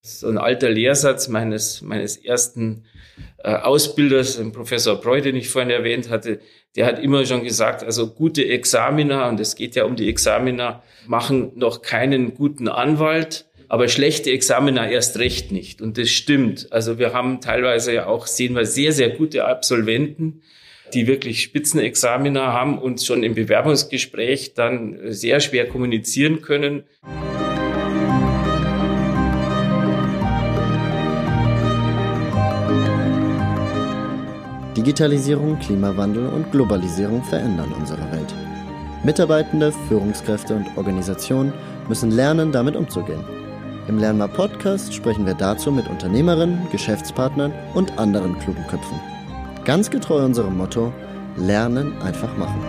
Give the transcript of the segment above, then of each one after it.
So ein alter Lehrsatz meines, meines ersten äh, Ausbilders, Professor Breu, den ich vorhin erwähnt hatte, der hat immer schon gesagt, also gute Examiner, und es geht ja um die Examiner, machen noch keinen guten Anwalt, aber schlechte Examiner erst recht nicht. Und das stimmt. Also wir haben teilweise ja auch, sehen wir sehr, sehr gute Absolventen, die wirklich Spitzenexaminer haben und schon im Bewerbungsgespräch dann sehr schwer kommunizieren können. Digitalisierung, Klimawandel und Globalisierung verändern unsere Welt. Mitarbeitende, Führungskräfte und Organisationen müssen lernen, damit umzugehen. Im Lernmar Podcast sprechen wir dazu mit Unternehmerinnen, Geschäftspartnern und anderen klugen Köpfen. Ganz getreu unserem Motto: Lernen einfach machen.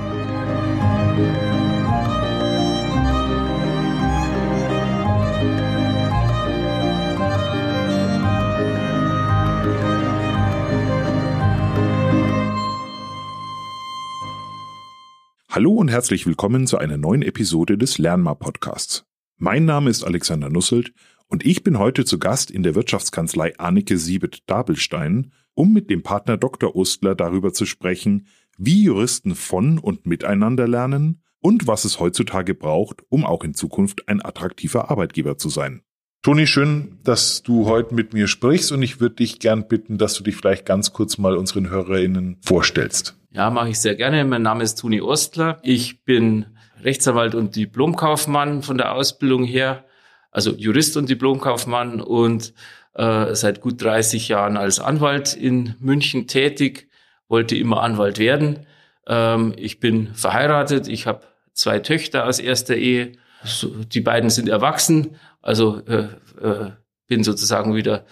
Hallo und herzlich willkommen zu einer neuen Episode des Lernmar Podcasts. Mein Name ist Alexander Nusselt und ich bin heute zu Gast in der Wirtschaftskanzlei Annike Siebet-Dabelstein, um mit dem Partner Dr. Ostler darüber zu sprechen, wie Juristen von und miteinander lernen und was es heutzutage braucht, um auch in Zukunft ein attraktiver Arbeitgeber zu sein. Toni, schön, dass du heute mit mir sprichst und ich würde dich gern bitten, dass du dich vielleicht ganz kurz mal unseren HörerInnen vorstellst. Ja, mache ich sehr gerne. Mein Name ist Toni Ostler. Ich bin Rechtsanwalt und Diplomkaufmann von der Ausbildung her, also Jurist und Diplomkaufmann und äh, seit gut 30 Jahren als Anwalt in München tätig, wollte immer Anwalt werden. Ähm, ich bin verheiratet, ich habe zwei Töchter aus erster Ehe. So, die beiden sind erwachsen, also äh, äh, bin sozusagen wieder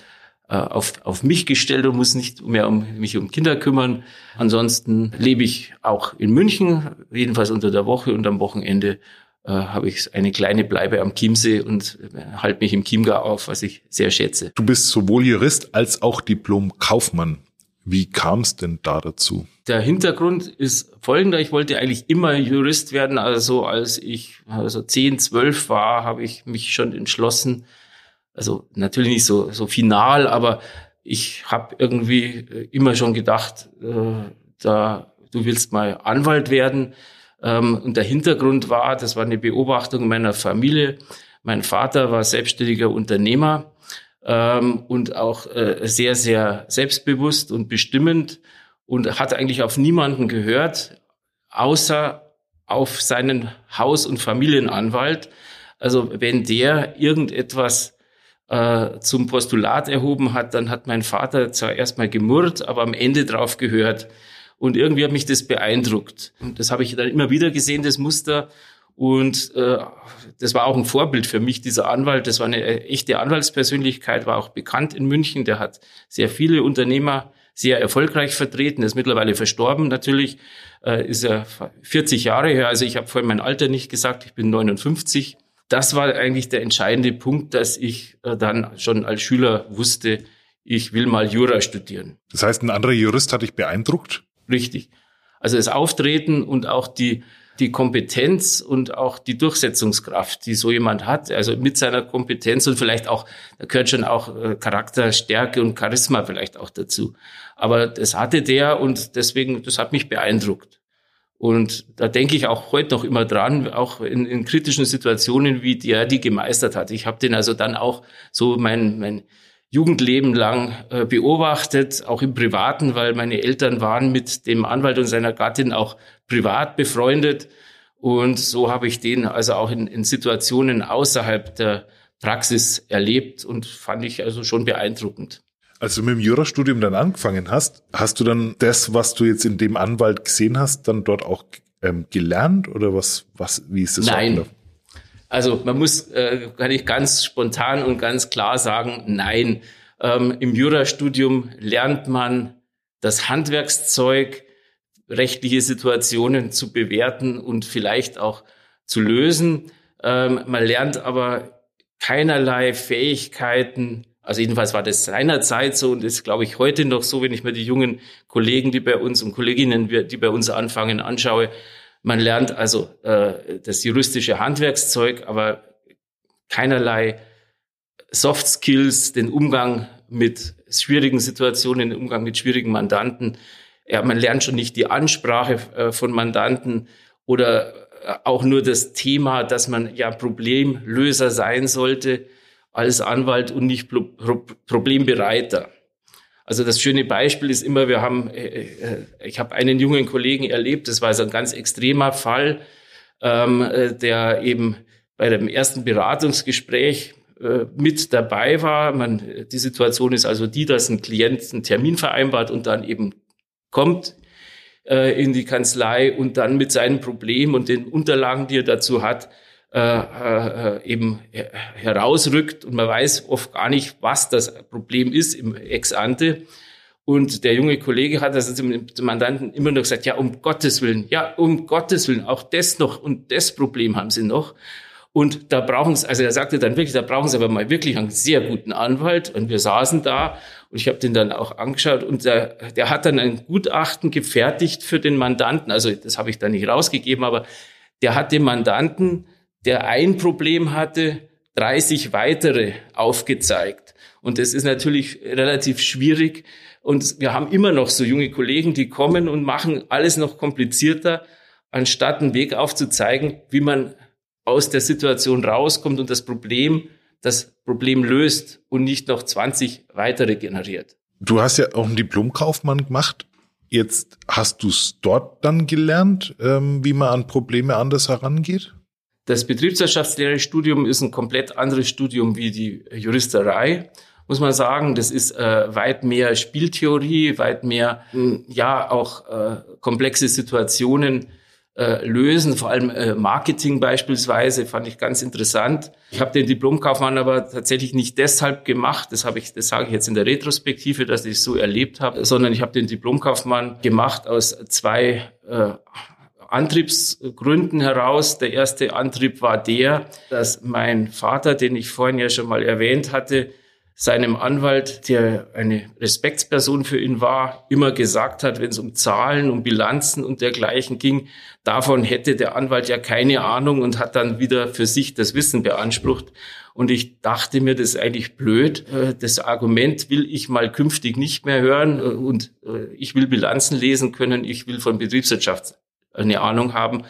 auf, auf mich gestellt und muss nicht mehr um mich um Kinder kümmern. Ansonsten lebe ich auch in München, jedenfalls unter der Woche und am Wochenende äh, habe ich eine kleine Bleibe am Chiemsee und äh, halte mich im Chiemgau auf, was ich sehr schätze. Du bist sowohl Jurist als auch Diplom-Kaufmann. Wie kam es denn da dazu? Der Hintergrund ist folgender. Ich wollte eigentlich immer Jurist werden. Also als ich also 10, 12 war, habe ich mich schon entschlossen, also natürlich nicht so, so final, aber ich habe irgendwie äh, immer schon gedacht, äh, da du willst mal Anwalt werden. Ähm, und der Hintergrund war, das war eine Beobachtung meiner Familie. Mein Vater war selbstständiger Unternehmer ähm, und auch äh, sehr, sehr selbstbewusst und bestimmend und hat eigentlich auf niemanden gehört, außer auf seinen Haus- und Familienanwalt. Also wenn der irgendetwas äh, zum Postulat erhoben hat, dann hat mein Vater zwar erstmal gemurrt, aber am Ende drauf gehört. Und irgendwie hat mich das beeindruckt. Und das habe ich dann immer wieder gesehen, das Muster. Und äh, das war auch ein Vorbild für mich, dieser Anwalt. Das war eine echte Anwaltspersönlichkeit, war auch bekannt in München. Der hat sehr viele Unternehmer sehr erfolgreich vertreten, ist mittlerweile verstorben natürlich, äh, ist er 40 Jahre her. Also ich habe vorhin mein Alter nicht gesagt, ich bin 59 das war eigentlich der entscheidende Punkt, dass ich äh, dann schon als Schüler wusste, ich will mal Jura studieren. Das heißt, ein anderer Jurist hat dich beeindruckt? Richtig. Also das Auftreten und auch die, die Kompetenz und auch die Durchsetzungskraft, die so jemand hat, also mit seiner Kompetenz und vielleicht auch, da gehört schon auch äh, Charakterstärke und Charisma vielleicht auch dazu. Aber das hatte der und deswegen, das hat mich beeindruckt. Und da denke ich auch heute noch immer dran, auch in, in kritischen Situationen, wie der die gemeistert hat. Ich habe den also dann auch so mein, mein Jugendleben lang äh, beobachtet, auch im Privaten, weil meine Eltern waren mit dem Anwalt und seiner Gattin auch privat befreundet. Und so habe ich den also auch in, in Situationen außerhalb der Praxis erlebt und fand ich also schon beeindruckend. Als du mit dem Jurastudium dann angefangen hast, hast du dann das, was du jetzt in dem Anwalt gesehen hast, dann dort auch ähm, gelernt oder was, was, wie ist das? Nein. Also man muss, äh, kann ich ganz spontan und ganz klar sagen, nein. Ähm, Im Jurastudium lernt man das Handwerkszeug, rechtliche Situationen zu bewerten und vielleicht auch zu lösen. Ähm, man lernt aber keinerlei Fähigkeiten, also jedenfalls war das seinerzeit so und ist, glaube ich, heute noch so, wenn ich mir die jungen Kollegen, die bei uns und Kolleginnen, die bei uns anfangen, anschaue. Man lernt also äh, das juristische Handwerkszeug, aber keinerlei Soft Skills, den Umgang mit schwierigen Situationen, den Umgang mit schwierigen Mandanten. Ja, man lernt schon nicht die Ansprache äh, von Mandanten oder äh, auch nur das Thema, dass man ja Problemlöser sein sollte als Anwalt und nicht Problembereiter. Also das schöne Beispiel ist immer, wir haben, ich habe einen jungen Kollegen erlebt, das war so ein ganz extremer Fall, ähm, der eben bei dem ersten Beratungsgespräch äh, mit dabei war. Man, die Situation ist also die, dass ein Klient einen Termin vereinbart und dann eben kommt äh, in die Kanzlei und dann mit seinem Problem und den Unterlagen, die er dazu hat, äh, äh, eben herausrückt und man weiß oft gar nicht, was das Problem ist im Ex-ante. Und der junge Kollege hat also dem Mandanten immer noch gesagt, ja, um Gottes Willen, ja, um Gottes Willen, auch das noch und das Problem haben Sie noch. Und da brauchen sie, also er sagte dann wirklich, da brauchen sie aber mal wirklich einen sehr guten Anwalt. Und wir saßen da und ich habe den dann auch angeschaut und der, der hat dann ein Gutachten gefertigt für den Mandanten. Also das habe ich da nicht rausgegeben, aber der hat dem Mandanten, der ein Problem hatte, 30 weitere aufgezeigt. Und das ist natürlich relativ schwierig. Und wir haben immer noch so junge Kollegen, die kommen und machen alles noch komplizierter, anstatt einen Weg aufzuzeigen, wie man aus der Situation rauskommt und das Problem, das Problem löst und nicht noch 20 weitere generiert. Du hast ja auch einen Diplomkaufmann gemacht. Jetzt hast du es dort dann gelernt, ähm, wie man an Probleme anders herangeht? Das Betriebswirtschaftslehre-Studium ist ein komplett anderes Studium wie die Juristerei. Muss man sagen, das ist äh, weit mehr Spieltheorie, weit mehr, ja, auch äh, komplexe Situationen äh, lösen, vor allem äh, Marketing beispielsweise, fand ich ganz interessant. Ich habe den Diplomkaufmann aber tatsächlich nicht deshalb gemacht, das habe ich, das sage ich jetzt in der Retrospektive, dass ich es so erlebt habe, sondern ich habe den Diplomkaufmann gemacht aus zwei äh, Antriebsgründen heraus. Der erste Antrieb war der, dass mein Vater, den ich vorhin ja schon mal erwähnt hatte, seinem Anwalt, der eine Respektsperson für ihn war, immer gesagt hat, wenn es um Zahlen, um Bilanzen und dergleichen ging, davon hätte der Anwalt ja keine Ahnung und hat dann wieder für sich das Wissen beansprucht. Und ich dachte mir, das ist eigentlich blöd. Äh, das Argument will ich mal künftig nicht mehr hören und äh, ich will Bilanzen lesen können, ich will von Betriebswirtschaft eine Ahnung haben.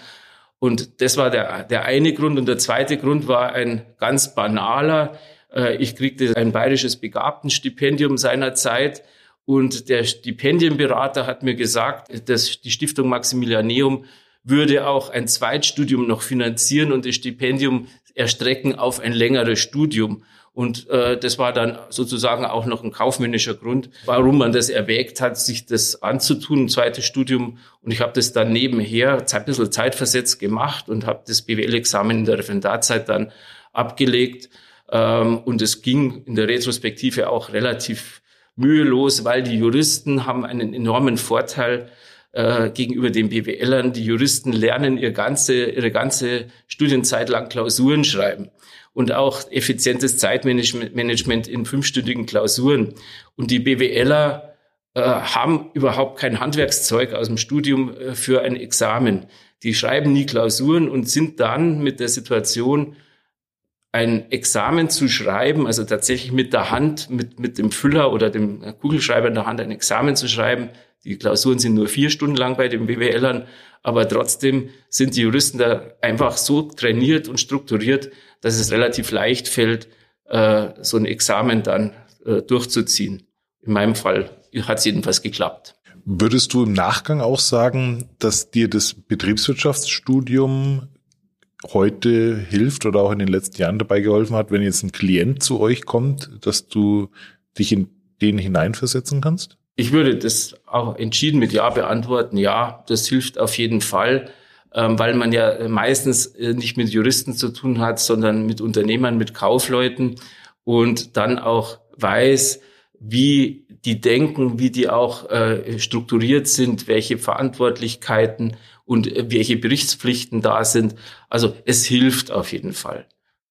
Und das war der, der eine Grund. Und der zweite Grund war ein ganz banaler. Äh, ich kriegte ein bayerisches Begabtenstipendium seinerzeit und der Stipendienberater hat mir gesagt, dass die Stiftung Maximilianeum würde auch ein Zweitstudium noch finanzieren und das Stipendium erstrecken auf ein längeres Studium. Und äh, das war dann sozusagen auch noch ein kaufmännischer Grund, warum man das erwägt hat, sich das anzutun, ein zweites Studium. Und ich habe das dann nebenher ein bisschen zeitversetzt gemacht und habe das BWL-Examen in der Referendarzeit dann abgelegt. Ähm, und es ging in der Retrospektive auch relativ mühelos, weil die Juristen haben einen enormen Vorteil äh, gegenüber den BWLern. Die Juristen lernen ihr ganze, ihre ganze Studienzeit lang Klausuren schreiben und auch effizientes Zeitmanagement in fünfstündigen Klausuren. Und die BWLer äh, haben überhaupt kein Handwerkszeug aus dem Studium äh, für ein Examen. Die schreiben nie Klausuren und sind dann mit der Situation ein Examen zu schreiben, also tatsächlich mit der Hand, mit, mit dem Füller oder dem Kugelschreiber in der Hand ein Examen zu schreiben. Die Klausuren sind nur vier Stunden lang bei den BWLern, aber trotzdem sind die Juristen da einfach so trainiert und strukturiert, dass es relativ leicht fällt, äh, so ein Examen dann äh, durchzuziehen. In meinem Fall hat es jedenfalls geklappt. Würdest du im Nachgang auch sagen, dass dir das Betriebswirtschaftsstudium heute hilft oder auch in den letzten Jahren dabei geholfen hat, wenn jetzt ein Klient zu euch kommt, dass du dich in den hineinversetzen kannst? Ich würde das auch entschieden mit Ja beantworten. Ja, das hilft auf jeden Fall, ähm, weil man ja meistens äh, nicht mit Juristen zu tun hat, sondern mit Unternehmern, mit Kaufleuten und dann auch weiß, wie die denken, wie die auch äh, strukturiert sind, welche Verantwortlichkeiten und äh, welche Berichtspflichten da sind. Also es hilft auf jeden Fall.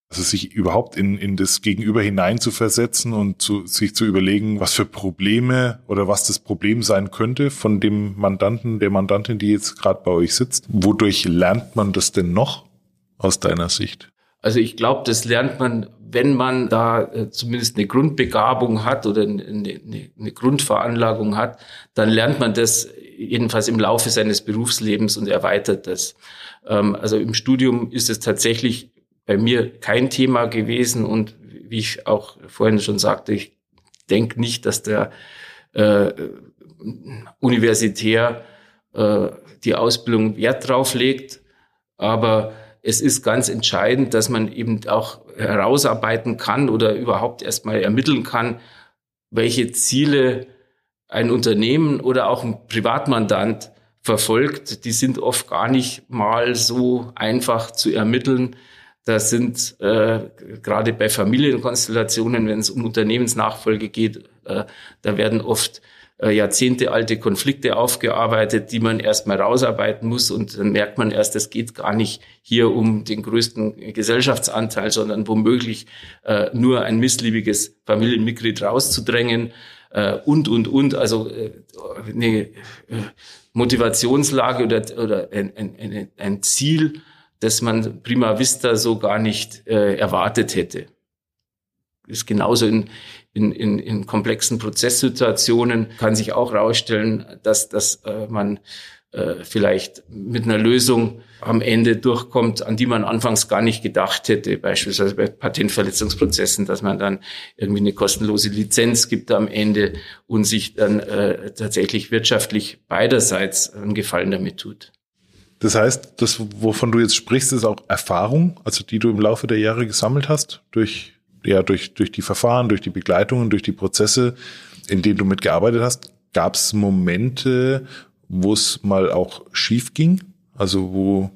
Also sich überhaupt in, in das Gegenüber hinein zu versetzen und zu, sich zu überlegen, was für Probleme oder was das Problem sein könnte von dem Mandanten, der Mandantin, die jetzt gerade bei euch sitzt. Wodurch lernt man das denn noch aus deiner Sicht? Also ich glaube, das lernt man, wenn man da äh, zumindest eine Grundbegabung hat oder eine, eine, eine Grundveranlagung hat, dann lernt man das jedenfalls im Laufe seines Berufslebens und erweitert das. Ähm, also im Studium ist es tatsächlich bei mir kein Thema gewesen und wie ich auch vorhin schon sagte, ich denke nicht, dass der äh, universitär äh, die Ausbildung Wert drauf legt, aber es ist ganz entscheidend, dass man eben auch herausarbeiten kann oder überhaupt erstmal ermitteln kann, welche Ziele ein Unternehmen oder auch ein Privatmandant verfolgt. Die sind oft gar nicht mal so einfach zu ermitteln. Das sind äh, gerade bei Familienkonstellationen, wenn es um Unternehmensnachfolge geht, äh, da werden oft äh, jahrzehntealte Konflikte aufgearbeitet, die man erstmal rausarbeiten muss. Und dann merkt man erst, es geht gar nicht hier um den größten Gesellschaftsanteil, sondern womöglich äh, nur ein missliebiges Familienmitglied rauszudrängen äh, und, und, und. Also äh, eine äh, Motivationslage oder, oder ein, ein, ein Ziel, das man prima vista so gar nicht äh, erwartet hätte. Ist genauso in, in, in, in komplexen Prozesssituationen kann sich auch herausstellen, dass, dass äh, man äh, vielleicht mit einer Lösung am Ende durchkommt, an die man anfangs gar nicht gedacht hätte, beispielsweise bei Patentverletzungsprozessen, dass man dann irgendwie eine kostenlose Lizenz gibt am Ende und sich dann äh, tatsächlich wirtschaftlich beiderseits einen Gefallen damit tut. Das heißt, das, wovon du jetzt sprichst, ist auch Erfahrung, also die du im Laufe der Jahre gesammelt hast, durch ja durch, durch die Verfahren, durch die Begleitungen, durch die Prozesse, in denen du mitgearbeitet hast, gab es Momente, wo es mal auch schief ging? Also wo,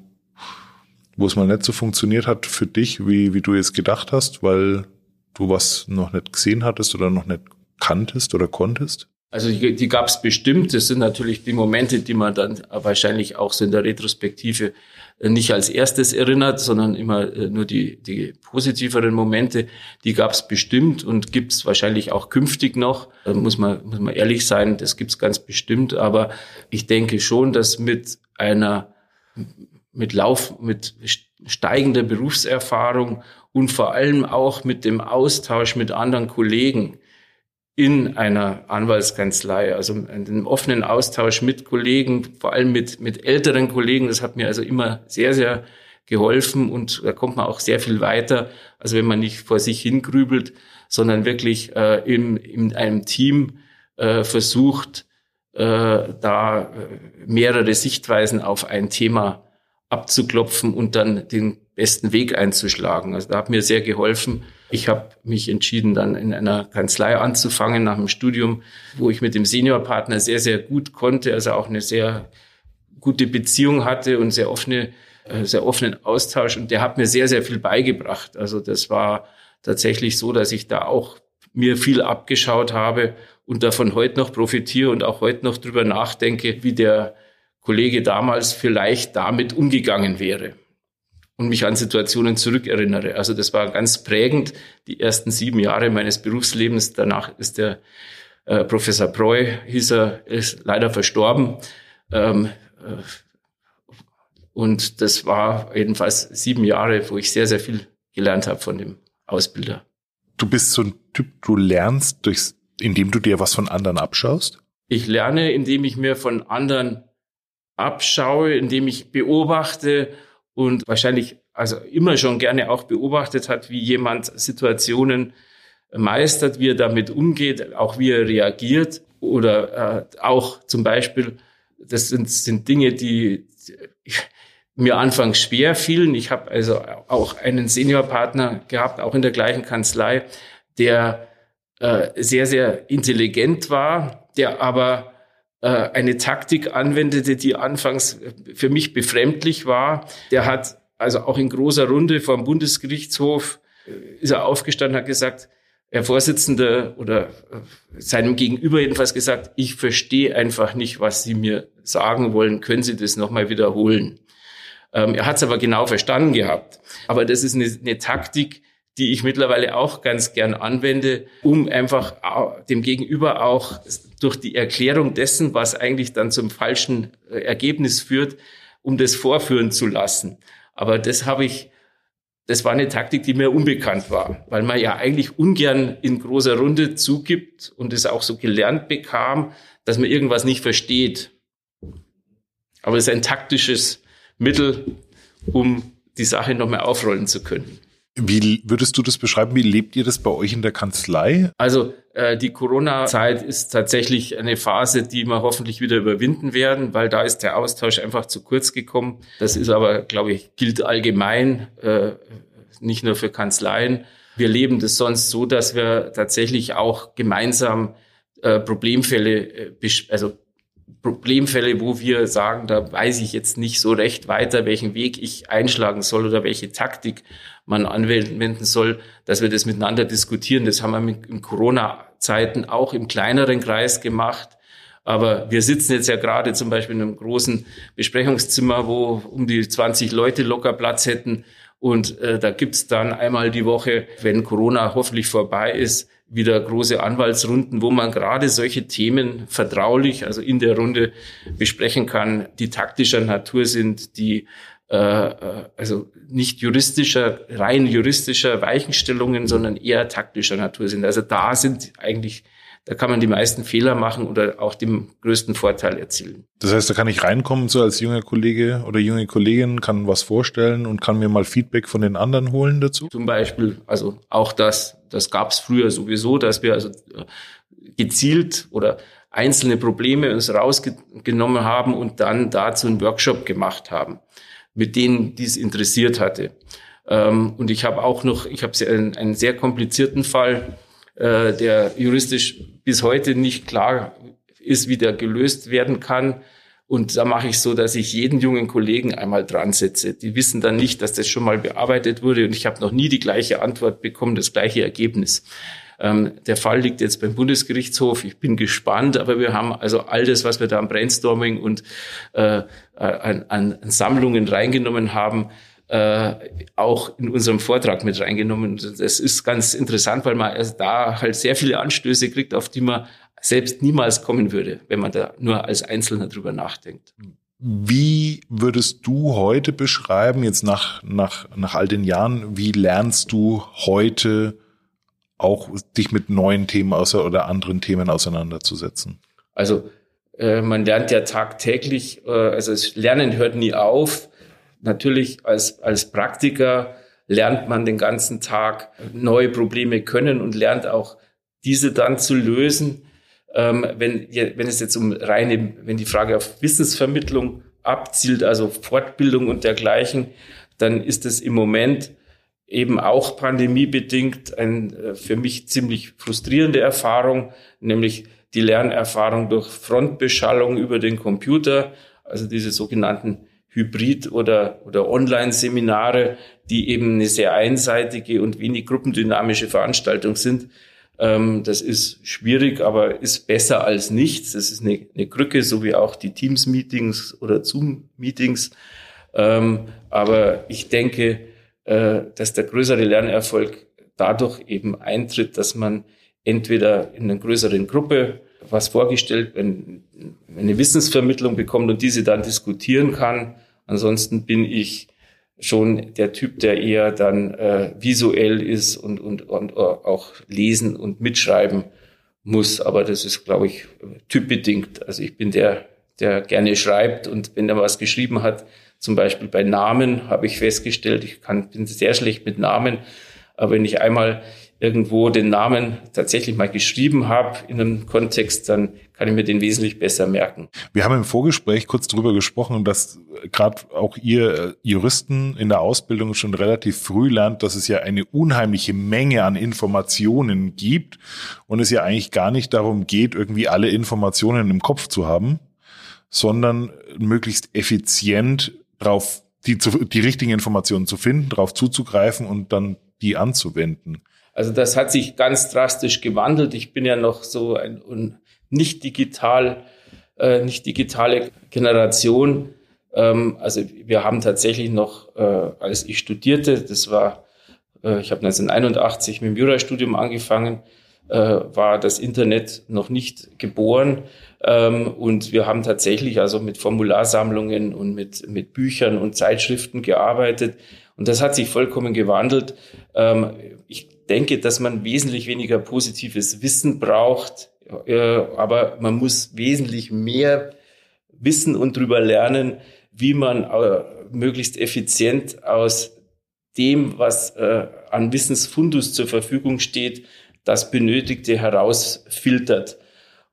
wo es mal nicht so funktioniert hat für dich, wie, wie du jetzt gedacht hast, weil du was noch nicht gesehen hattest oder noch nicht kanntest oder konntest? Also die, die gab es bestimmt. Das sind natürlich die Momente, die man dann wahrscheinlich auch so in der Retrospektive äh, nicht als erstes erinnert, sondern immer äh, nur die, die positiveren Momente. Die gab es bestimmt und gibt es wahrscheinlich auch künftig noch. Da muss man, muss man ehrlich sein, das gibt es ganz bestimmt. Aber ich denke schon, dass mit einer mit Lauf, mit steigender Berufserfahrung und vor allem auch mit dem Austausch mit anderen Kollegen in einer Anwaltskanzlei, also einen offenen Austausch mit Kollegen, vor allem mit, mit älteren Kollegen. Das hat mir also immer sehr, sehr geholfen und da kommt man auch sehr viel weiter, also wenn man nicht vor sich hingrübelt, sondern wirklich äh, in, in einem Team äh, versucht, äh, da äh, mehrere Sichtweisen auf ein Thema abzuklopfen und dann den besten Weg einzuschlagen. Also da hat mir sehr geholfen. Ich habe mich entschieden, dann in einer Kanzlei anzufangen nach dem Studium, wo ich mit dem Seniorpartner sehr, sehr gut konnte, also auch eine sehr gute Beziehung hatte und sehr offene, äh, sehr offenen Austausch. Und der hat mir sehr, sehr viel beigebracht. Also das war tatsächlich so, dass ich da auch mir viel abgeschaut habe und davon heute noch profitiere und auch heute noch drüber nachdenke, wie der Kollege damals vielleicht damit umgegangen wäre und mich an Situationen zurückerinnere. Also das war ganz prägend, die ersten sieben Jahre meines Berufslebens. Danach ist der äh, Professor Preu, hieß er, ist leider verstorben. Ähm, äh, und das war jedenfalls sieben Jahre, wo ich sehr, sehr viel gelernt habe von dem Ausbilder. Du bist so ein Typ, du lernst, durchs, indem du dir was von anderen abschaust? Ich lerne, indem ich mir von anderen abschaue, indem ich beobachte und wahrscheinlich also immer schon gerne auch beobachtet hat, wie jemand Situationen meistert, wie er damit umgeht, auch wie er reagiert oder äh, auch zum Beispiel, das sind, sind Dinge, die mir anfangs schwer fielen. Ich habe also auch einen Seniorpartner gehabt, auch in der gleichen Kanzlei, der äh, sehr, sehr intelligent war, der aber eine Taktik anwendete, die anfangs für mich befremdlich war. Der hat also auch in großer Runde vom Bundesgerichtshof äh, ist er aufgestanden, hat gesagt, Herr Vorsitzender oder äh, seinem Gegenüber jedenfalls gesagt, ich verstehe einfach nicht, was Sie mir sagen wollen. Können Sie das nochmal wiederholen? Ähm, er hat es aber genau verstanden gehabt. Aber das ist eine, eine Taktik, die ich mittlerweile auch ganz gern anwende, um einfach dem Gegenüber auch durch die Erklärung dessen, was eigentlich dann zum falschen äh, Ergebnis führt, um das vorführen zu lassen. Aber das habe ich das war eine Taktik, die mir unbekannt war, weil man ja eigentlich ungern in großer Runde zugibt und es auch so gelernt bekam, dass man irgendwas nicht versteht. Aber es ist ein taktisches Mittel, um die Sache noch mehr aufrollen zu können. Wie würdest du das beschreiben? Wie lebt ihr das bei euch in der Kanzlei? Also äh, die Corona-Zeit ist tatsächlich eine Phase, die wir hoffentlich wieder überwinden werden, weil da ist der Austausch einfach zu kurz gekommen. Das ist aber, glaube ich, gilt allgemein, äh, nicht nur für Kanzleien. Wir leben das sonst so, dass wir tatsächlich auch gemeinsam äh, Problemfälle, äh, also Problemfälle, wo wir sagen, da weiß ich jetzt nicht so recht weiter, welchen Weg ich einschlagen soll oder welche Taktik man anwenden soll, dass wir das miteinander diskutieren. Das haben wir mit, in Corona-Zeiten auch im kleineren Kreis gemacht. Aber wir sitzen jetzt ja gerade zum Beispiel in einem großen Besprechungszimmer, wo um die 20 Leute locker Platz hätten. Und äh, da gibt's dann einmal die Woche, wenn Corona hoffentlich vorbei ist, wieder große Anwaltsrunden, wo man gerade solche Themen vertraulich, also in der Runde besprechen kann, die taktischer Natur sind, die äh, äh, also nicht juristischer, rein juristischer Weichenstellungen, sondern eher taktischer Natur sind. Also da sind eigentlich da kann man die meisten Fehler machen oder auch den größten Vorteil erzielen. Das heißt, da kann ich reinkommen, so als junger Kollege oder junge Kollegin, kann was vorstellen und kann mir mal Feedback von den anderen holen dazu? Zum Beispiel, also auch das, das gab es früher sowieso, dass wir also äh, gezielt oder einzelne Probleme uns rausgenommen haben und dann dazu einen Workshop gemacht haben, mit denen dies interessiert hatte. Ähm, und ich habe auch noch, ich habe einen, einen sehr komplizierten Fall, äh, der juristisch bis heute nicht klar ist, wie der gelöst werden kann. Und da mache ich so, dass ich jeden jungen Kollegen einmal dran setze. Die wissen dann nicht, dass das schon mal bearbeitet wurde und ich habe noch nie die gleiche Antwort bekommen, das gleiche Ergebnis. Ähm, der Fall liegt jetzt beim Bundesgerichtshof. Ich bin gespannt, aber wir haben also all das, was wir da am Brainstorming und äh, an, an Sammlungen reingenommen haben, äh, auch in unserem Vortrag mit reingenommen. Das ist ganz interessant, weil man also da halt sehr viele Anstöße kriegt, auf die man selbst niemals kommen würde, wenn man da nur als Einzelner drüber nachdenkt. Wie würdest du heute beschreiben, jetzt nach, nach, nach all den Jahren, wie lernst du heute auch dich mit neuen Themen außer oder anderen Themen auseinanderzusetzen? Also äh, man lernt ja tagtäglich, äh, also das Lernen hört nie auf natürlich als, als Praktiker lernt man den ganzen Tag neue Probleme können und lernt auch diese dann zu lösen. Ähm, wenn, wenn es jetzt um reine, wenn die Frage auf Wissensvermittlung abzielt, also Fortbildung und dergleichen, dann ist es im Moment eben auch pandemiebedingt ein äh, für mich ziemlich frustrierende Erfahrung, nämlich die Lernerfahrung durch Frontbeschallung über den Computer, also diese sogenannten Hybrid- oder, oder Online-Seminare, die eben eine sehr einseitige und wenig gruppendynamische Veranstaltung sind. Ähm, das ist schwierig, aber ist besser als nichts. Das ist eine, eine Krücke, so wie auch die Teams-Meetings oder Zoom-Meetings. Ähm, aber ich denke, äh, dass der größere Lernerfolg dadurch eben eintritt, dass man entweder in einer größeren Gruppe was vorgestellt, eine Wissensvermittlung bekommt und diese dann diskutieren kann. Ansonsten bin ich schon der Typ, der eher dann äh, visuell ist und, und, und auch lesen und mitschreiben muss. Aber das ist, glaube ich, typbedingt. Also ich bin der, der gerne schreibt und wenn er was geschrieben hat, zum Beispiel bei Namen, habe ich festgestellt, ich kann, bin sehr schlecht mit Namen. Aber wenn ich einmal irgendwo den Namen tatsächlich mal geschrieben habe in einem Kontext, dann kann ich mir den wesentlich besser merken. Wir haben im Vorgespräch kurz darüber gesprochen, dass gerade auch ihr äh, Juristen in der Ausbildung schon relativ früh lernt, dass es ja eine unheimliche Menge an Informationen gibt und es ja eigentlich gar nicht darum geht, irgendwie alle Informationen im Kopf zu haben, sondern möglichst effizient drauf die, die richtigen Informationen zu finden, darauf zuzugreifen und dann die anzuwenden. Also das hat sich ganz drastisch gewandelt. Ich bin ja noch so ein, ein nicht digital, äh, nicht digitale Generation. Ähm, also wir haben tatsächlich noch, äh, als ich studierte, das war, äh, ich habe 1981 mit dem Jurastudium angefangen, äh, war das Internet noch nicht geboren. Ähm, und wir haben tatsächlich also mit Formularsammlungen und mit, mit Büchern und Zeitschriften gearbeitet. Und das hat sich vollkommen gewandelt. Ähm, ich denke, dass man wesentlich weniger positives Wissen braucht, äh, aber man muss wesentlich mehr wissen und drüber lernen, wie man äh, möglichst effizient aus dem, was äh, an Wissensfundus zur Verfügung steht, das Benötigte herausfiltert.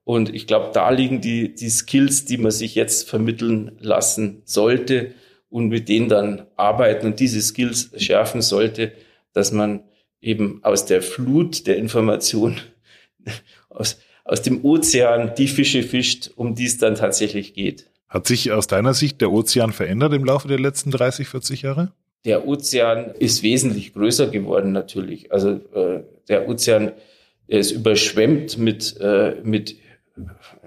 Und ich glaube, da liegen die, die Skills, die man sich jetzt vermitteln lassen sollte und mit denen dann arbeiten und diese Skills schärfen sollte, dass man eben aus der Flut der Information, aus, aus dem Ozean die Fische fischt, um die es dann tatsächlich geht. Hat sich aus deiner Sicht der Ozean verändert im Laufe der letzten 30, 40 Jahre? Der Ozean ist wesentlich größer geworden natürlich. Also äh, der Ozean der ist überschwemmt mit, äh, mit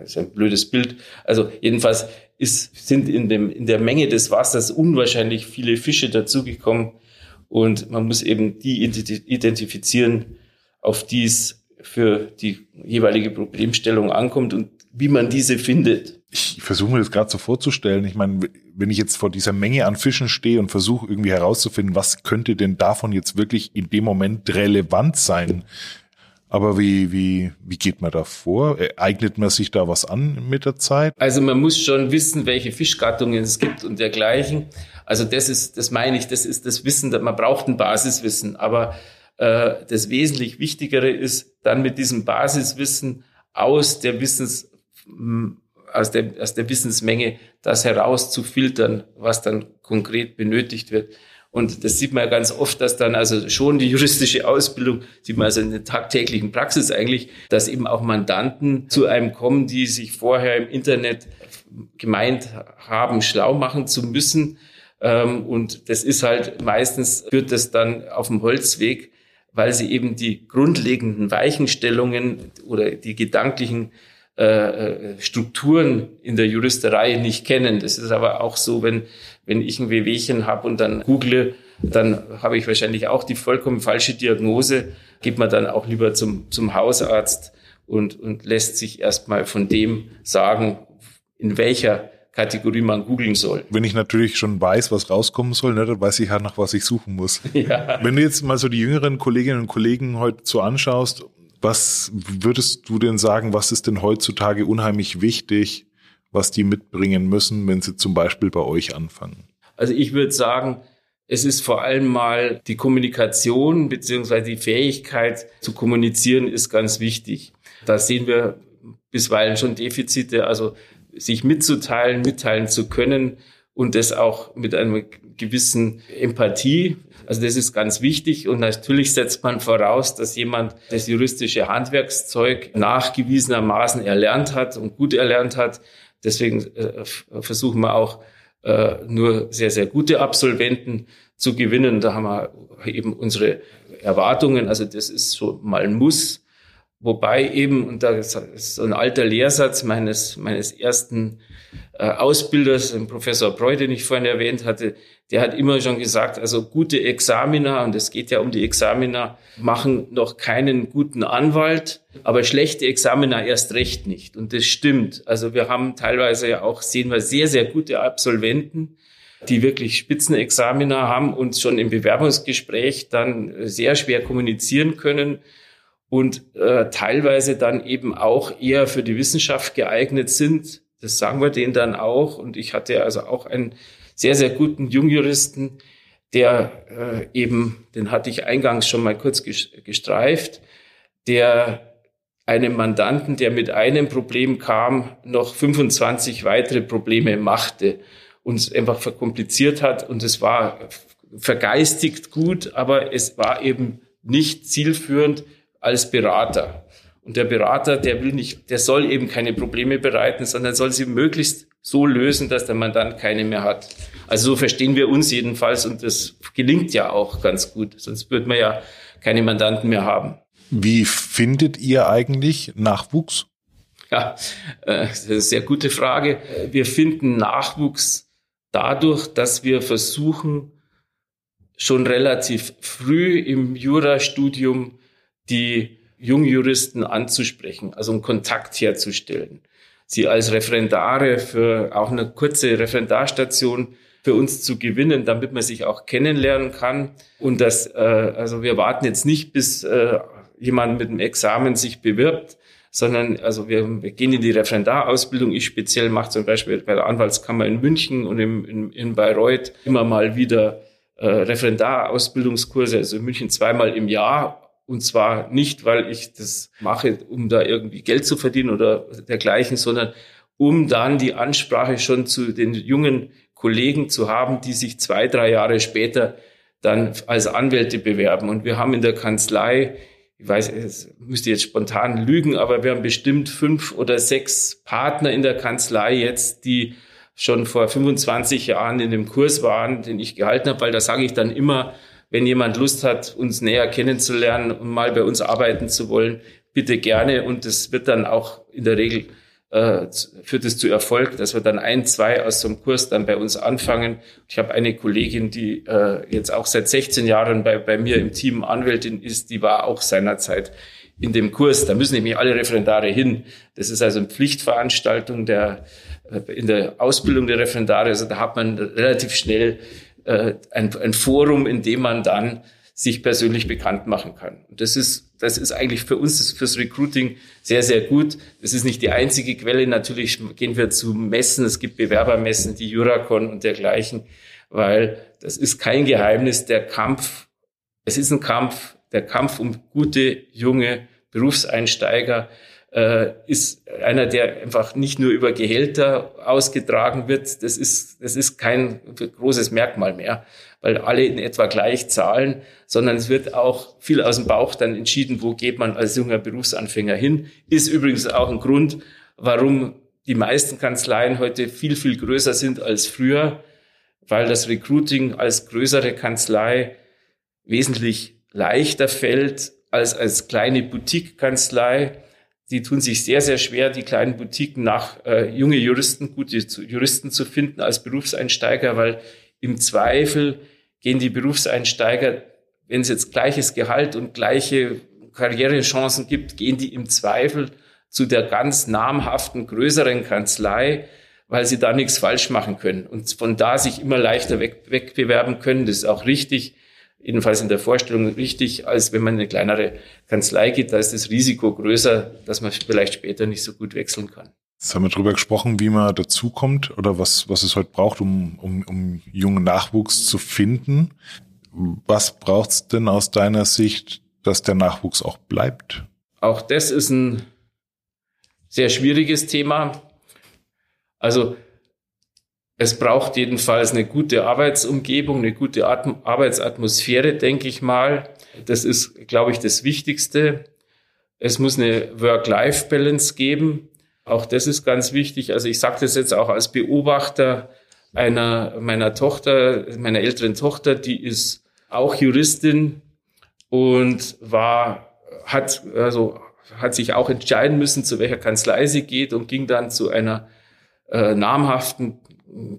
ist ein blödes Bild. Also jedenfalls ist, sind in, dem, in der Menge des Wassers unwahrscheinlich viele Fische dazugekommen. Und man muss eben die identifizieren, auf die es für die jeweilige Problemstellung ankommt und wie man diese findet. Ich versuche mir das gerade so vorzustellen. Ich meine, wenn ich jetzt vor dieser Menge an Fischen stehe und versuche irgendwie herauszufinden, was könnte denn davon jetzt wirklich in dem Moment relevant sein? Aber wie, wie, wie geht man da vor? Eignet man sich da was an mit der Zeit? Also man muss schon wissen, welche Fischgattungen es gibt und dergleichen. Also das ist, das meine ich, das ist das Wissen, man braucht ein Basiswissen. Aber äh, das wesentlich Wichtigere ist, dann mit diesem Basiswissen aus der Wissens, aus der, aus der Wissensmenge das herauszufiltern, was dann konkret benötigt wird. Und das sieht man ja ganz oft, dass dann also schon die juristische Ausbildung, sieht man also in der tagtäglichen Praxis eigentlich, dass eben auch Mandanten zu einem kommen, die sich vorher im Internet gemeint haben, schlau machen zu müssen. Ähm, und das ist halt meistens führt das dann auf dem Holzweg, weil sie eben die grundlegenden Weichenstellungen oder die gedanklichen äh, äh, Strukturen in der Juristerei nicht kennen. Das ist aber auch so, wenn wenn ich ein Wehwehchen habe und dann google, dann habe ich wahrscheinlich auch die vollkommen falsche Diagnose, geht man dann auch lieber zum, zum Hausarzt und, und lässt sich erstmal von dem sagen, in welcher Kategorie man googeln soll. Wenn ich natürlich schon weiß, was rauskommen soll, ne, dann weiß ich ja, nach was ich suchen muss. Ja. Wenn du jetzt mal so die jüngeren Kolleginnen und Kollegen heute so anschaust, was würdest du denn sagen, was ist denn heutzutage unheimlich wichtig, was die mitbringen müssen, wenn sie zum Beispiel bei euch anfangen? Also ich würde sagen, es ist vor allem mal die Kommunikation beziehungsweise die Fähigkeit zu kommunizieren ist ganz wichtig. Da sehen wir bisweilen schon Defizite, also sich mitzuteilen, mitteilen zu können und das auch mit einer gewissen Empathie. Also das ist ganz wichtig und natürlich setzt man voraus, dass jemand das juristische Handwerkszeug nachgewiesenermaßen erlernt hat und gut erlernt hat. Deswegen äh, versuchen wir auch äh, nur sehr, sehr gute Absolventen zu gewinnen. Da haben wir eben unsere Erwartungen. Also das ist so mal ein Muss. Wobei eben, und da ist so ein alter Lehrsatz meines, meines ersten Ausbilders, dem Professor Breu, den ich vorhin erwähnt hatte, der hat immer schon gesagt, also gute Examiner, und es geht ja um die Examiner, machen noch keinen guten Anwalt, aber schlechte Examiner erst recht nicht. Und das stimmt. Also wir haben teilweise ja auch, sehen wir sehr, sehr gute Absolventen, die wirklich Spitzenexaminer haben und schon im Bewerbungsgespräch dann sehr schwer kommunizieren können und äh, teilweise dann eben auch eher für die Wissenschaft geeignet sind. Das sagen wir denen dann auch. Und ich hatte also auch einen sehr, sehr guten Jungjuristen, der äh, eben, den hatte ich eingangs schon mal kurz gestreift, der einem Mandanten, der mit einem Problem kam, noch 25 weitere Probleme machte und es einfach verkompliziert hat. Und es war vergeistigt gut, aber es war eben nicht zielführend als Berater. Und der Berater, der will nicht, der soll eben keine Probleme bereiten, sondern soll sie möglichst so lösen, dass der Mandant keine mehr hat. Also so verstehen wir uns jedenfalls und das gelingt ja auch ganz gut. Sonst würde man ja keine Mandanten mehr haben. Wie findet ihr eigentlich Nachwuchs? Ja, äh, das ist eine sehr gute Frage. Wir finden Nachwuchs dadurch, dass wir versuchen, schon relativ früh im Jurastudium die Jungjuristen anzusprechen, also einen Kontakt herzustellen. Sie als Referendare für auch eine kurze Referendarstation für uns zu gewinnen, damit man sich auch kennenlernen kann. Und das, äh, also wir warten jetzt nicht, bis äh, jemand mit dem Examen sich bewirbt, sondern also wir, wir gehen in die Referendarausbildung. Ich speziell mache zum Beispiel bei der Anwaltskammer in München und im, in, in Bayreuth immer mal wieder äh, Referendarausbildungskurse, also in München zweimal im Jahr. Und zwar nicht, weil ich das mache, um da irgendwie Geld zu verdienen oder dergleichen, sondern um dann die Ansprache schon zu den jungen Kollegen zu haben, die sich zwei, drei Jahre später dann als Anwälte bewerben. Und wir haben in der Kanzlei ich weiß, es müsste jetzt spontan lügen, aber wir haben bestimmt fünf oder sechs Partner in der Kanzlei jetzt, die schon vor 25 Jahren in dem Kurs waren, den ich gehalten habe, weil da sage ich dann immer, wenn jemand Lust hat, uns näher kennenzulernen und mal bei uns arbeiten zu wollen, bitte gerne. Und das wird dann auch in der Regel äh, führt es zu Erfolg, dass wir dann ein, zwei aus so einem Kurs dann bei uns anfangen. Ich habe eine Kollegin, die äh, jetzt auch seit 16 Jahren bei, bei mir im Team Anwältin ist, die war auch seinerzeit in dem Kurs. Da müssen nämlich alle Referendare hin. Das ist also eine Pflichtveranstaltung der, äh, in der Ausbildung der Referendare. Also da hat man relativ schnell äh, ein, ein Forum, in dem man dann sich persönlich bekannt machen kann. Und das ist, das ist eigentlich für uns, fürs Recruiting sehr, sehr gut. Das ist nicht die einzige Quelle. Natürlich gehen wir zu Messen. Es gibt Bewerbermessen, die Juracon und dergleichen, weil das ist kein Geheimnis. Der Kampf, es ist ein Kampf, der Kampf um gute, junge Berufseinsteiger äh, ist einer, der einfach nicht nur über Gehälter ausgetragen wird. Das ist, das ist kein großes Merkmal mehr, weil alle in etwa gleich zahlen, sondern es wird auch viel aus dem Bauch dann entschieden, wo geht man als junger Berufsanfänger hin. Ist übrigens auch ein Grund, warum die meisten Kanzleien heute viel, viel größer sind als früher, weil das Recruiting als größere Kanzlei wesentlich leichter fällt als als kleine Boutique-Kanzlei die tun sich sehr, sehr schwer, die kleinen Boutiquen nach äh, junge Juristen, gute Juristen zu finden als Berufseinsteiger, weil im Zweifel gehen die Berufseinsteiger, wenn es jetzt gleiches Gehalt und gleiche Karrierechancen gibt, gehen die im Zweifel zu der ganz namhaften, größeren Kanzlei, weil sie da nichts falsch machen können und von da sich immer leichter weg, wegbewerben können. Das ist auch richtig jedenfalls in der Vorstellung richtig, als wenn man in eine kleinere Kanzlei geht. Da ist das Risiko größer, dass man vielleicht später nicht so gut wechseln kann. Jetzt haben wir darüber gesprochen, wie man dazukommt oder was, was es heute braucht, um, um, um jungen Nachwuchs zu finden. Was braucht es denn aus deiner Sicht, dass der Nachwuchs auch bleibt? Auch das ist ein sehr schwieriges Thema. Also es braucht jedenfalls eine gute Arbeitsumgebung, eine gute Arbeitsatmosphäre, denke ich mal. Das ist, glaube ich, das Wichtigste. Es muss eine Work-Life-Balance geben. Auch das ist ganz wichtig. Also ich sage das jetzt auch als Beobachter einer meiner Tochter, meiner älteren Tochter, die ist auch Juristin und war, hat, also, hat sich auch entscheiden müssen, zu welcher Kanzlei sie geht und ging dann zu einer äh, namhaften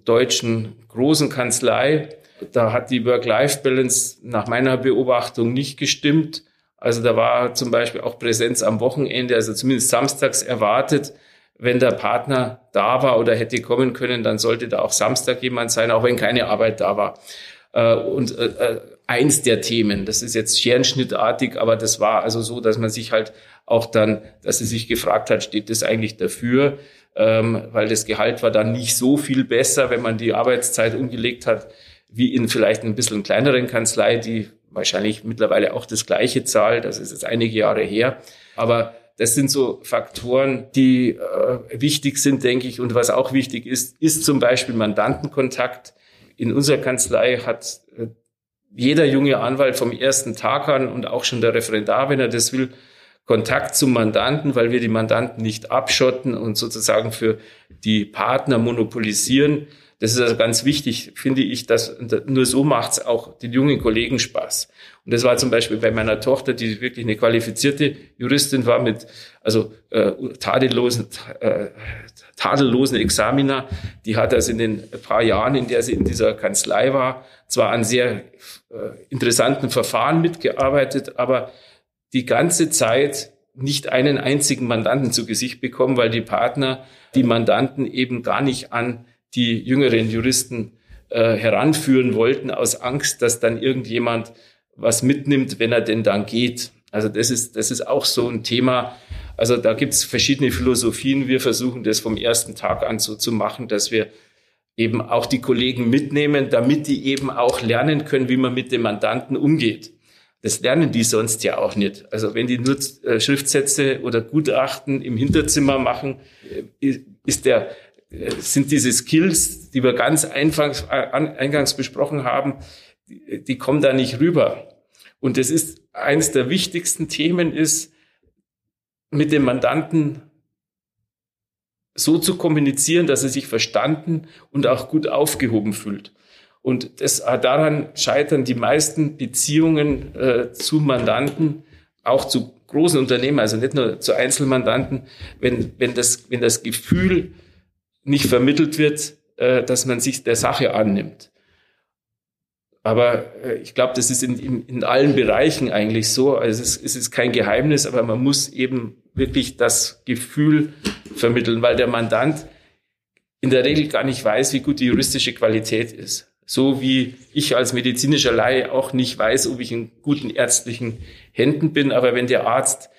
deutschen großen Kanzlei. Da hat die Work-Life-Balance nach meiner Beobachtung nicht gestimmt. Also da war zum Beispiel auch Präsenz am Wochenende, also zumindest samstags erwartet. Wenn der Partner da war oder hätte kommen können, dann sollte da auch Samstag jemand sein, auch wenn keine Arbeit da war. Äh, und äh, äh, eins der Themen, das ist jetzt scherenschnittartig, aber das war also so, dass man sich halt auch dann, dass sie sich gefragt hat, steht das eigentlich dafür? Ähm, weil das Gehalt war dann nicht so viel besser, wenn man die Arbeitszeit umgelegt hat, wie in vielleicht ein bisschen kleineren Kanzlei, die wahrscheinlich mittlerweile auch das gleiche zahlt. Das ist jetzt einige Jahre her. Aber das sind so Faktoren, die äh, wichtig sind, denke ich. Und was auch wichtig ist, ist zum Beispiel Mandantenkontakt. In unserer Kanzlei hat äh, jeder junge Anwalt vom ersten Tag an und auch schon der Referendar, wenn er das will, Kontakt zum Mandanten, weil wir die Mandanten nicht abschotten und sozusagen für die Partner monopolisieren. Das ist also ganz wichtig, finde ich, dass nur so macht es auch den jungen Kollegen Spaß. Und das war zum Beispiel bei meiner Tochter, die wirklich eine qualifizierte Juristin war mit also äh, tadellosen, äh, tadellosen Examina. Die hat also in den paar Jahren, in der sie in dieser Kanzlei war, zwar an sehr äh, interessanten Verfahren mitgearbeitet, aber die ganze Zeit nicht einen einzigen Mandanten zu Gesicht bekommen, weil die Partner die Mandanten eben gar nicht an die jüngeren Juristen äh, heranführen wollten aus Angst, dass dann irgendjemand was mitnimmt, wenn er denn dann geht. Also das ist, das ist auch so ein Thema. Also da gibt's verschiedene Philosophien. Wir versuchen das vom ersten Tag an so zu machen, dass wir eben auch die Kollegen mitnehmen, damit die eben auch lernen können, wie man mit dem Mandanten umgeht. Das lernen die sonst ja auch nicht. Also wenn die nur äh, Schriftsätze oder Gutachten im Hinterzimmer machen, äh, ist der, äh, sind diese Skills, die wir ganz einfangs, eingangs besprochen haben, die, kommen da nicht rüber. Und das ist eines der wichtigsten Themen ist, mit dem Mandanten so zu kommunizieren, dass er sich verstanden und auch gut aufgehoben fühlt. Und das, äh, daran scheitern die meisten Beziehungen äh, zu Mandanten, auch zu großen Unternehmen, also nicht nur zu Einzelmandanten, wenn, wenn, das, wenn das Gefühl nicht vermittelt wird, äh, dass man sich der Sache annimmt. Aber äh, ich glaube, das ist in, in, in, allen Bereichen eigentlich so. Also es es ist kein Geheimnis, aber man muss eben wirklich das Gefühl vermitteln, weil der Mandant in der Regel gar nicht weiß, wie gut die juristische Qualität ist. So wie ich als medizinischer Laie auch nicht weiß, ob ich in guten ärztlichen Händen bin. Aber wenn der Arzt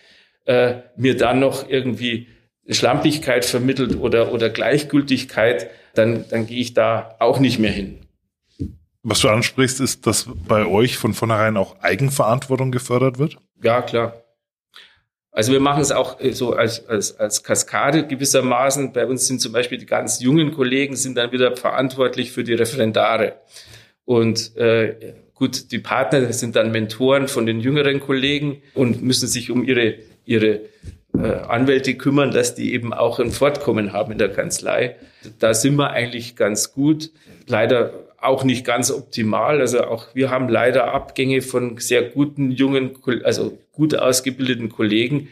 äh, mir dann noch irgendwie Schlampigkeit vermittelt oder, oder Gleichgültigkeit, dann, dann gehe ich da auch nicht mehr hin. Was du ansprichst, ist, dass bei euch von vornherein auch Eigenverantwortung gefördert wird? Ja, klar. Also wir machen es auch äh, so als, als, als Kaskade gewissermaßen. Bei uns sind zum Beispiel die ganz jungen Kollegen sind dann wieder verantwortlich für die Referendare. Und äh, gut, die Partner sind dann Mentoren von den jüngeren Kollegen und müssen sich um ihre, ihre äh, Anwälte kümmern, dass die eben auch ein Fortkommen haben in der Kanzlei. Da sind wir eigentlich ganz gut. Leider auch nicht ganz optimal. Also auch wir haben leider Abgänge von sehr guten, jungen, also gut ausgebildeten Kollegen.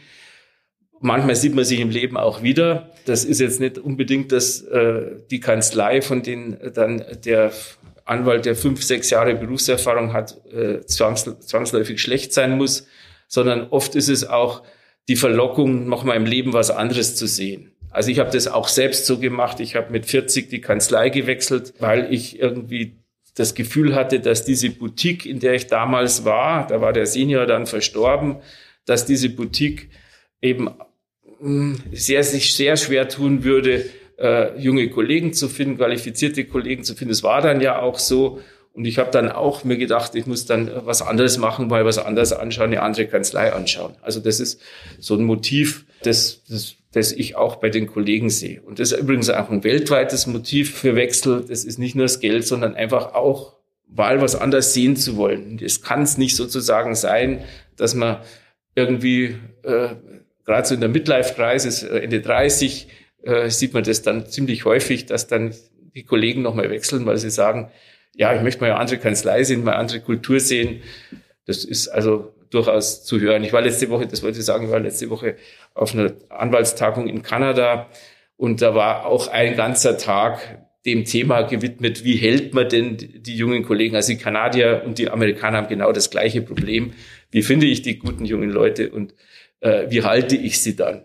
Manchmal sieht man sich im Leben auch wieder. Das ist jetzt nicht unbedingt dass äh, die Kanzlei, von denen dann der Anwalt, der fünf, sechs Jahre Berufserfahrung hat, äh, zwangs, zwangsläufig schlecht sein muss, sondern oft ist es auch die Verlockung, noch mal im Leben was anderes zu sehen. Also ich habe das auch selbst so gemacht. Ich habe mit 40 die Kanzlei gewechselt, weil ich irgendwie das Gefühl hatte, dass diese Boutique, in der ich damals war, da war der Senior dann verstorben, dass diese Boutique eben hm, sehr, sich sehr schwer tun würde, äh, junge Kollegen zu finden, qualifizierte Kollegen zu finden. Es war dann ja auch so. Und ich habe dann auch mir gedacht, ich muss dann was anderes machen, weil was anderes anschauen, eine andere Kanzlei anschauen. Also das ist so ein Motiv, das, das das ich auch bei den Kollegen sehe. Und das ist übrigens auch ein weltweites Motiv für Wechsel. Das ist nicht nur das Geld, sondern einfach auch mal was anderes sehen zu wollen. Es kann es nicht sozusagen sein, dass man irgendwie äh, gerade so in der Midlife-Kreis, äh, Ende 30, äh, sieht man das dann ziemlich häufig, dass dann die Kollegen nochmal wechseln, weil sie sagen, ja, ich möchte mal eine andere Kanzlei sehen, mal eine andere Kultur sehen. Das ist also durchaus zu hören. Ich war letzte Woche, das wollte ich sagen, ich war letzte Woche auf einer Anwaltstagung in Kanada und da war auch ein ganzer Tag dem Thema gewidmet, wie hält man denn die jungen Kollegen? Also die Kanadier und die Amerikaner haben genau das gleiche Problem. Wie finde ich die guten jungen Leute und äh, wie halte ich sie dann?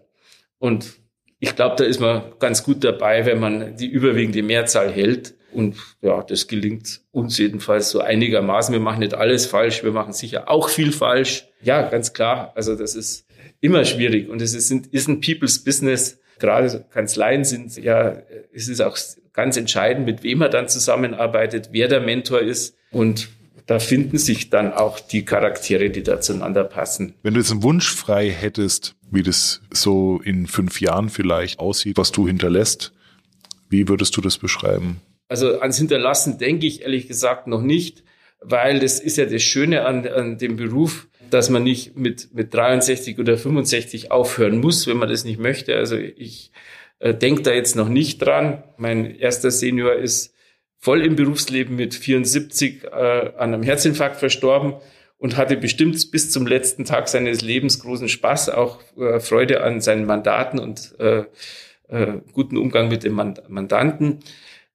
Und ich glaube, da ist man ganz gut dabei, wenn man die überwiegende Mehrzahl hält. Und ja, das gelingt uns jedenfalls so einigermaßen. Wir machen nicht alles falsch, wir machen sicher auch viel falsch. Ja, ganz klar. Also das ist immer schwierig und es ist, ist ein People's Business. Gerade Kanzleien sind ja, es ist auch ganz entscheidend, mit wem man dann zusammenarbeitet, wer der Mentor ist und da finden sich dann auch die Charaktere, die da zueinander passen. Wenn du jetzt einen Wunsch frei hättest, wie das so in fünf Jahren vielleicht aussieht, was du hinterlässt, wie würdest du das beschreiben? Also ans Hinterlassen denke ich ehrlich gesagt noch nicht, weil das ist ja das Schöne an, an dem Beruf, dass man nicht mit, mit 63 oder 65 aufhören muss, wenn man das nicht möchte. Also ich äh, denke da jetzt noch nicht dran. Mein erster Senior ist voll im Berufsleben mit 74 äh, an einem Herzinfarkt verstorben und hatte bestimmt bis zum letzten Tag seines Lebens großen Spaß, auch äh, Freude an seinen Mandaten und äh, äh, guten Umgang mit dem Mandanten.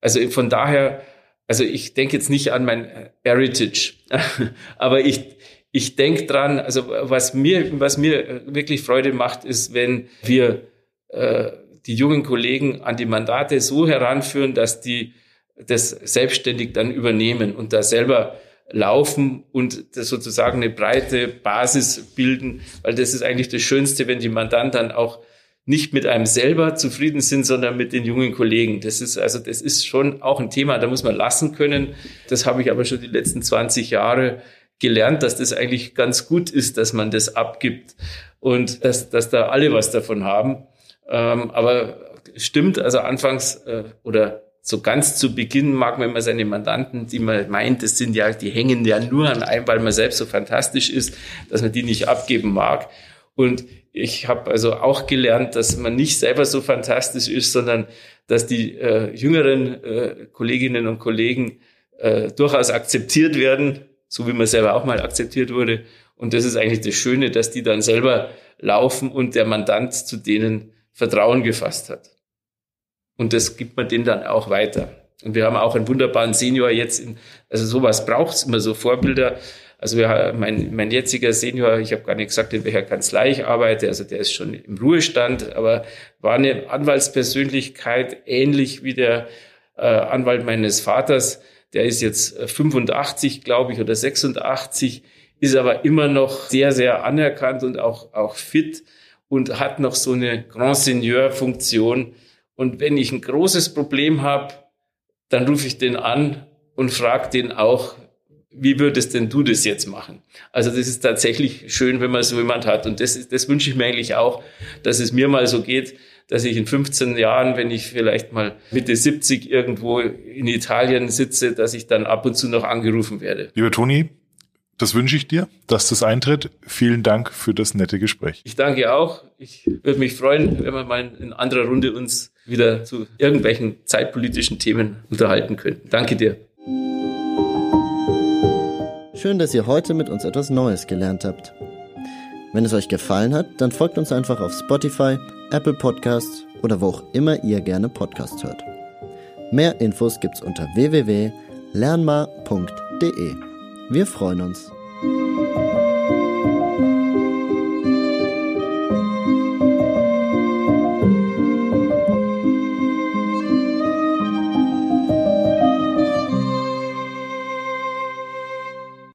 Also von daher, also ich denke jetzt nicht an mein Heritage, aber ich, ich denke dran, also was mir, was mir wirklich Freude macht, ist, wenn wir äh, die jungen Kollegen an die Mandate so heranführen, dass die das selbstständig dann übernehmen und da selber laufen und sozusagen eine breite Basis bilden, weil das ist eigentlich das Schönste, wenn die Mandanten dann auch nicht mit einem selber zufrieden sind, sondern mit den jungen Kollegen. Das ist also, das ist schon auch ein Thema, da muss man lassen können. Das habe ich aber schon die letzten 20 Jahre gelernt, dass das eigentlich ganz gut ist, dass man das abgibt und dass, dass da alle was davon haben. Ähm, aber stimmt, also anfangs äh, oder so ganz zu Beginn mag man immer seine Mandanten, die man meint, das sind ja, die hängen ja nur an einem, weil man selbst so fantastisch ist, dass man die nicht abgeben mag. Und ich habe also auch gelernt, dass man nicht selber so fantastisch ist, sondern dass die äh, jüngeren äh, Kolleginnen und Kollegen äh, durchaus akzeptiert werden, so wie man selber auch mal akzeptiert wurde. Und das ist eigentlich das Schöne, dass die dann selber laufen und der Mandant zu denen Vertrauen gefasst hat. Und das gibt man denen dann auch weiter. Und wir haben auch einen wunderbaren Senior jetzt. In, also sowas braucht es immer so Vorbilder. Also wir, mein, mein jetziger Senior, ich habe gar nicht gesagt, in welcher Kanzlei ich arbeite, also der ist schon im Ruhestand, aber war eine Anwaltspersönlichkeit, ähnlich wie der äh, Anwalt meines Vaters. Der ist jetzt 85, glaube ich, oder 86, ist aber immer noch sehr, sehr anerkannt und auch, auch fit und hat noch so eine Grand Seigneur-Funktion. Und wenn ich ein großes Problem habe, dann rufe ich den an und frage den auch, wie würdest denn du das jetzt machen? Also das ist tatsächlich schön, wenn man so jemand hat. Und das, das wünsche ich mir eigentlich auch, dass es mir mal so geht, dass ich in 15 Jahren, wenn ich vielleicht mal Mitte 70 irgendwo in Italien sitze, dass ich dann ab und zu noch angerufen werde. Lieber Toni, das wünsche ich dir, dass das eintritt. Vielen Dank für das nette Gespräch. Ich danke auch. Ich würde mich freuen, wenn wir mal in anderer Runde uns wieder zu irgendwelchen zeitpolitischen Themen unterhalten könnten. Danke dir. Schön, dass ihr heute mit uns etwas Neues gelernt habt. Wenn es euch gefallen hat, dann folgt uns einfach auf Spotify, Apple Podcasts oder wo auch immer ihr gerne Podcasts hört. Mehr Infos gibt's unter www.lernmar.de. Wir freuen uns.